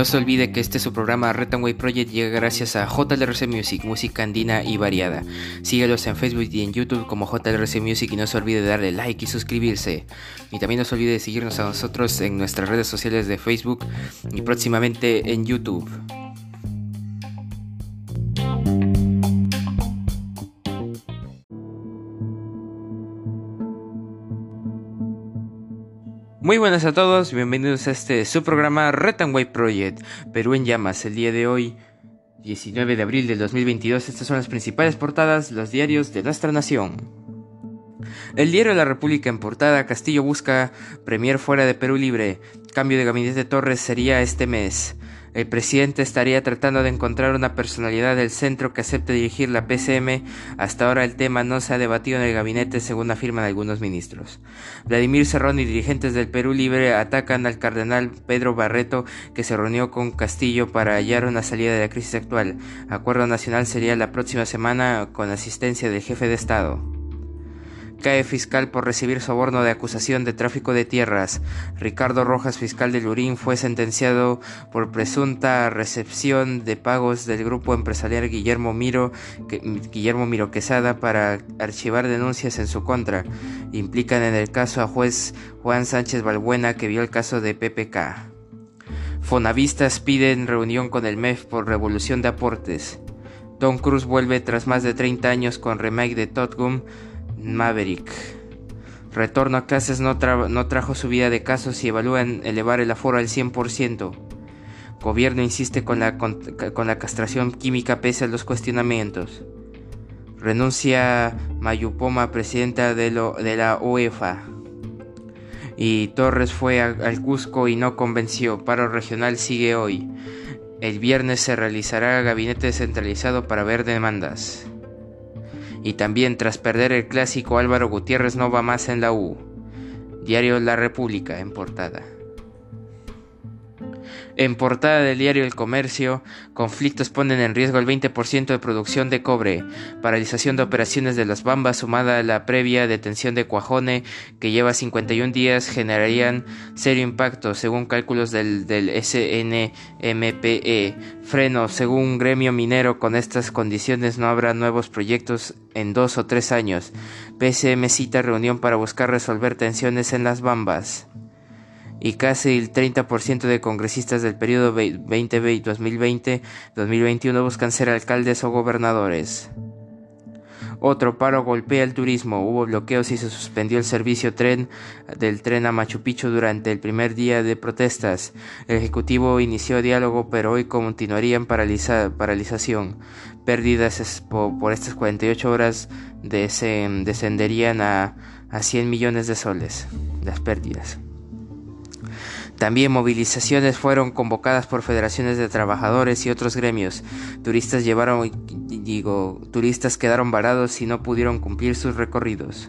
No se olvide que este su programa Way Project llega gracias a JLRC Music, música andina y variada. Síguelos en Facebook y en YouTube como JLRC Music y no se olvide de darle like y suscribirse. Y también no se olvide de seguirnos a nosotros en nuestras redes sociales de Facebook y próximamente en YouTube. Muy buenas a todos, bienvenidos a este su programa Red Project, Perú en llamas. El día de hoy, 19 de abril del 2022, estas son las principales portadas, los diarios de nuestra nación. El diario de la República en portada, Castillo busca Premier fuera de Perú libre, cambio de gabinete de Torres sería este mes. El presidente estaría tratando de encontrar una personalidad del centro que acepte dirigir la PCM. Hasta ahora el tema no se ha debatido en el gabinete según afirman algunos ministros. Vladimir Serrón y dirigentes del Perú Libre atacan al cardenal Pedro Barreto que se reunió con Castillo para hallar una salida de la crisis actual. Acuerdo nacional sería la próxima semana con asistencia del jefe de Estado. Cae fiscal por recibir soborno de acusación de tráfico de tierras. Ricardo Rojas, fiscal de Lurín, fue sentenciado por presunta recepción de pagos del grupo empresarial Guillermo Miro, Guillermo Miro Quesada para archivar denuncias en su contra. Implican en el caso a juez Juan Sánchez Balbuena que vio el caso de PPK. Fonavistas piden reunión con el MEF por revolución de aportes. Tom Cruise vuelve tras más de 30 años con remake de Top Maverick. Retorno a clases no, trajo subida de casos y evalúan elevar el aforo al 100%. Gobierno insiste con la, con, la castración química pese a los cuestionamientos. Renuncia Mayupoma, presidenta de, de la UEFA. Y Torres fue al Cusco y no convenció. Paro regional sigue hoy. El viernes se realizará gabinete descentralizado para ver demandas. Y también tras perder el clásico Álvaro Gutiérrez no va más en la U. Diario La República en portada. En portada del diario El Comercio, conflictos ponen en riesgo el 20% de producción de cobre. Paralización de operaciones de las Bambas sumada a la previa detención de Cuajone, que lleva 51 días, generarían serio impacto, según cálculos del, del SNMPE. Freno, según gremio minero, con estas condiciones no habrá nuevos proyectos en dos o tres años. PCM cita reunión para buscar resolver tensiones en las Bambas y casi el 30% de congresistas del periodo 2020-2021 buscan ser alcaldes o gobernadores. Otro paro golpea el turismo. Hubo bloqueos y se suspendió el servicio tren del tren a Machu Picchu durante el primer día de protestas. El Ejecutivo inició diálogo, pero hoy continuaría en paralización. Pérdidas por, estas 48 horas descenderían a, a 100 millones de soles. Las pérdidas. También movilizaciones fueron convocadas por federaciones de trabajadores y otros gremios. Turistas llevaron, digo, turistas quedaron varados y no pudieron cumplir sus recorridos.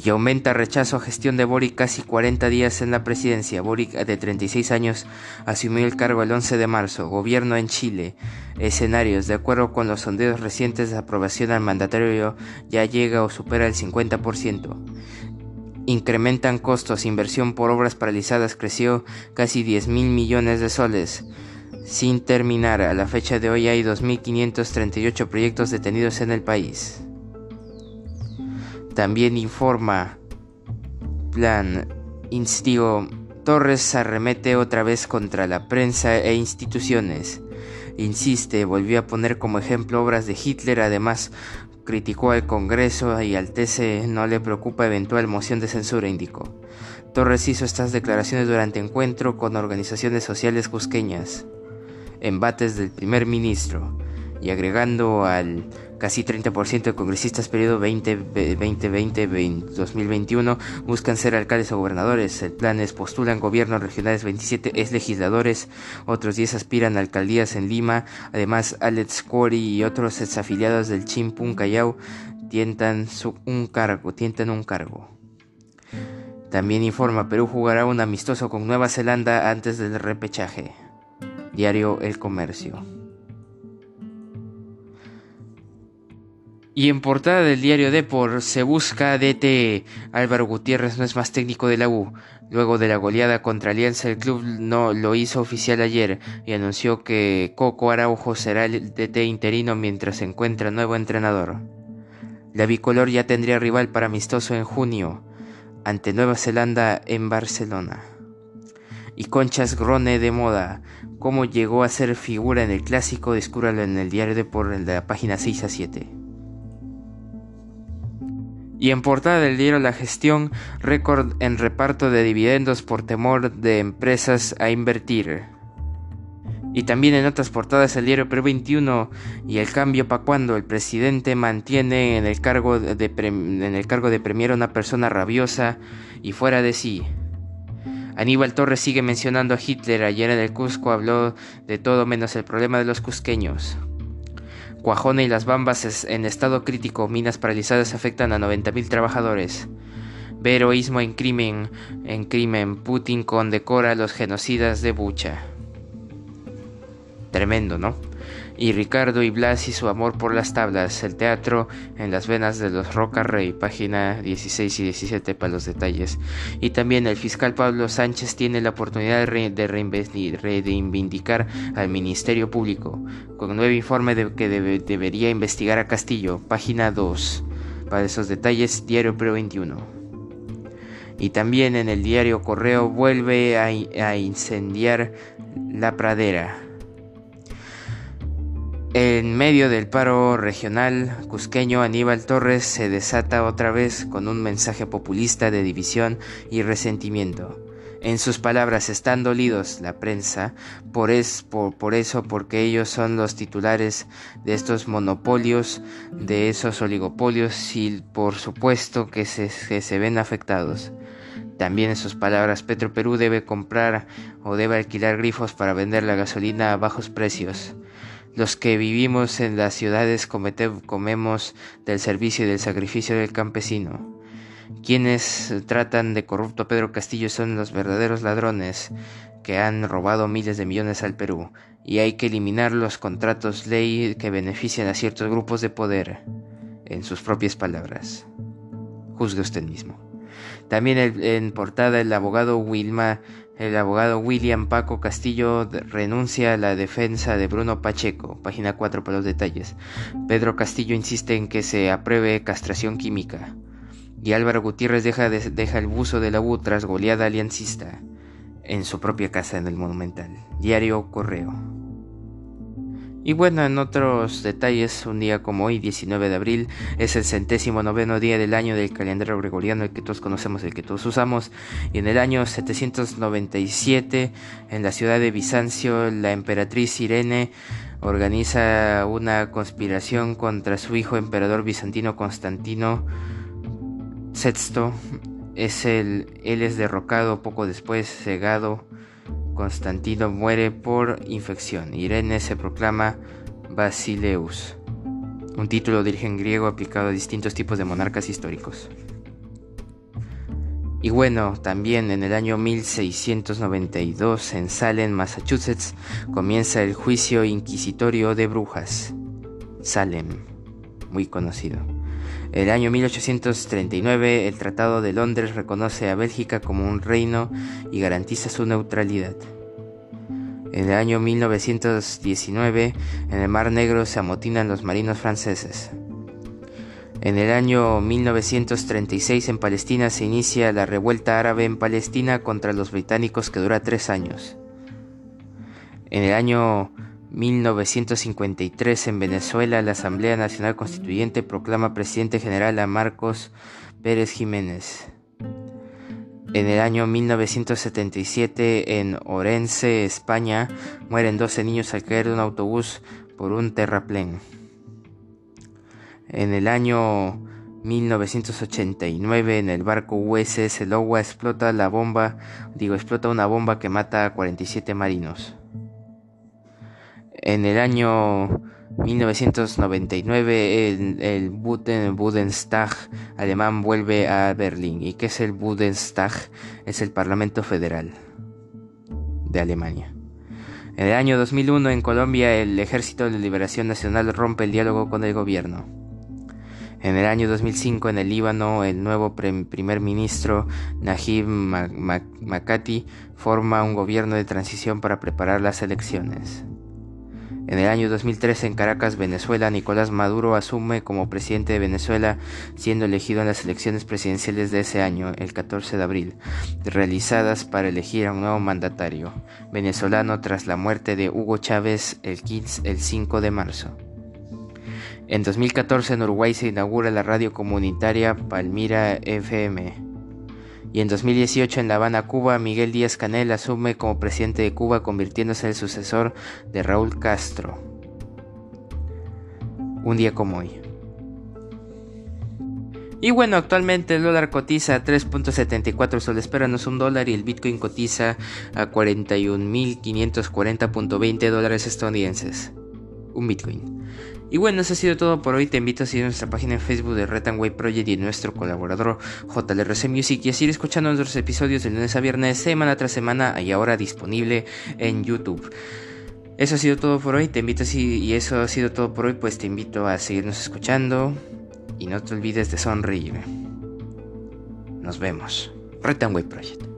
Y aumenta rechazo a gestión de Boric casi 40 días en la presidencia. Boric, de 36 años, asumió el cargo el 11 de marzo. Gobierno en Chile. Escenarios. De acuerdo con los sondeos recientes de aprobación al mandatario, ya llega o supera el 50% incrementan costos, inversión por obras paralizadas creció casi 10 mil millones de soles. Sin terminar, a la fecha de hoy hay 2.538 proyectos detenidos en el país. También informa Plan Instigo Torres arremete otra vez contra la prensa e instituciones. Insiste, volvió a poner como ejemplo obras de Hitler, además criticó al Congreso y al TC no le preocupa eventual moción de censura, indicó. Torres hizo estas declaraciones durante encuentro con organizaciones sociales cusqueñas, embates del primer ministro, y agregando al casi 30% de congresistas periodo 2020-2021 buscan ser alcaldes o gobernadores. El plan es postulan gobiernos regionales 27 es legisladores, otros 10 aspiran a alcaldías en Lima. Además, Alex Cori y otros exafiliados del Chimpún Callao un cargo, tientan un cargo. También informa Perú jugará un amistoso con Nueva Zelanda antes del repechaje. Diario El Comercio. Y en portada del diario Depor se busca DT. Álvaro Gutiérrez no es más técnico de la U. Luego de la goleada contra Alianza, el club no lo hizo oficial ayer y anunció que Coco Araujo será el DT interino mientras se encuentra nuevo entrenador. La bicolor ya tendría rival para amistoso en junio ante Nueva Zelanda en Barcelona. Y Conchas Grone de moda, cómo llegó a ser figura en el clásico, descúbralo en el diario Depor en la página 6 a 7. Y en portada del diario La Gestión, récord en reparto de dividendos por temor de empresas a invertir. Y también en otras portadas el diario Perú 21 y el cambio para cuando el presidente mantiene en el cargo de, en el cargo de premier a una persona rabiosa y fuera de sí. Aníbal Torres sigue mencionando a Hitler. Ayer en el Cusco habló de todo menos el problema de los cusqueños. Cuajone y las Bambas en estado crítico, minas paralizadas afectan a 90.000 trabajadores. Ve heroísmo en crimen, en crimen, Putin condecora a los genocidas de Bucha. Tremendo, ¿no? Y Ricardo y Blas y su amor por las tablas, el teatro en las venas de los Roca Rey, página 16 y 17 para los detalles. Y también el fiscal Pablo Sánchez tiene la oportunidad de, reivindicar al Ministerio Público, con nuevo informe de que debería investigar a Castillo, página 2. Para esos detalles, Diario Pro 21. Y también en el diario Correo vuelve a incendiar la pradera. En medio del paro regional cusqueño, Aníbal Torres se desata otra vez con un mensaje populista de división y resentimiento. En sus palabras, están dolidos la prensa, por, es, por, eso, porque ellos son los titulares de estos monopolios, de esos oligopolios y por supuesto que se, que se ven afectados. También en sus palabras, Petro Perú debe comprar o debe alquilar grifos para vender la gasolina a bajos precios. Los que vivimos en las ciudades comemos del servicio y del sacrificio del campesino. Quienes tratan de corrupto Pedro Castillo son los verdaderos ladrones que han robado miles de millones al Perú, y hay que eliminar los contratos ley que benefician a ciertos grupos de poder, en sus propias palabras. Juzgue usted mismo. También en portada el abogado Wilma el abogado William Paco Castillo renuncia a la defensa de Bruno Pacheco. Página 4 para los detalles. Pedro Castillo insiste en que se apruebe castración química. Y Álvaro Gutiérrez deja, el buzo de la U tras goleada aliancista en su propia casa en el Monumental. Diario Correo. Y bueno, en otros detalles, un día como hoy, 19 de abril, es el centésimo noveno día del año del calendario gregoriano, el que todos conocemos, el que todos usamos. Y en el año 797, en la ciudad de Bizancio, la emperatriz Irene organiza una conspiración contra su hijo emperador bizantino Constantino VI. Es el, él es derrocado poco después, cegado Constantino muere por infección. Irene se proclama Basileus, un título de origen griego aplicado a distintos tipos de monarcas históricos. Y bueno, también en el año 1692 en Salem, Massachusetts, comienza el juicio inquisitorio de brujas. Salem, muy conocido. El año 1839, el Tratado de Londres reconoce a Bélgica como un reino y garantiza su neutralidad. En el año 1919, en el Mar Negro se amotinan los marinos franceses. En el año 1936 en Palestina se inicia la revuelta árabe en Palestina contra los británicos que dura tres años. En el año 1953 en Venezuela, la Asamblea Nacional Constituyente proclama presidente general a Marcos Pérez Jiménez. En el año 1977 en Orense, España, mueren 12 niños al caer de un autobús por un terraplén. En el año 1989 en el barco USS Lowa explota la bomba, digo, explota una bomba que mata a 47 marinos. En el año 1999 el, el Bundestag alemán vuelve a Berlín. ¿Y qué es el Bundestag? Es el Parlamento Federal de Alemania. En el año 2001 en Colombia el Ejército de Liberación Nacional rompe el diálogo con el gobierno. En el año 2005 en el Líbano, el nuevo primer ministro Najib Makati forma un gobierno de transición para preparar las elecciones. En el año 2013 en Caracas, Venezuela, Nicolás Maduro asume como presidente de Venezuela, siendo elegido en las elecciones presidenciales de ese año, el 14 de abril, realizadas para elegir a un nuevo mandatario venezolano tras la muerte de Hugo Chávez el, 15, el 5 de marzo. En 2014 en Uruguay se inaugura la radio comunitaria Palmira FM y en 2018 en La Habana, Cuba, Miguel Díaz Canel asume como presidente de Cuba, convirtiéndose en el sucesor de Raúl Castro. Un día como hoy. Y bueno, actualmente el dólar cotiza a 3.74 soles esperanos un dólar y el Bitcoin cotiza a 41.540.20 dólares estadounidenses. Un Bitcoin. Y bueno, eso ha sido todo por hoy. Te invito a seguir nuestra página en Facebook de Red Way Project y nuestro colaborador JLRC Music y a seguir escuchando nuestros episodios de lunes a viernes, semana tras semana y ahora disponible en YouTube. Eso ha sido todo por hoy. Te invito a, y eso ha sido todo por hoy. Pues te invito a seguirnos escuchando y no te olvides de sonreír. Nos vemos. Red Way Project.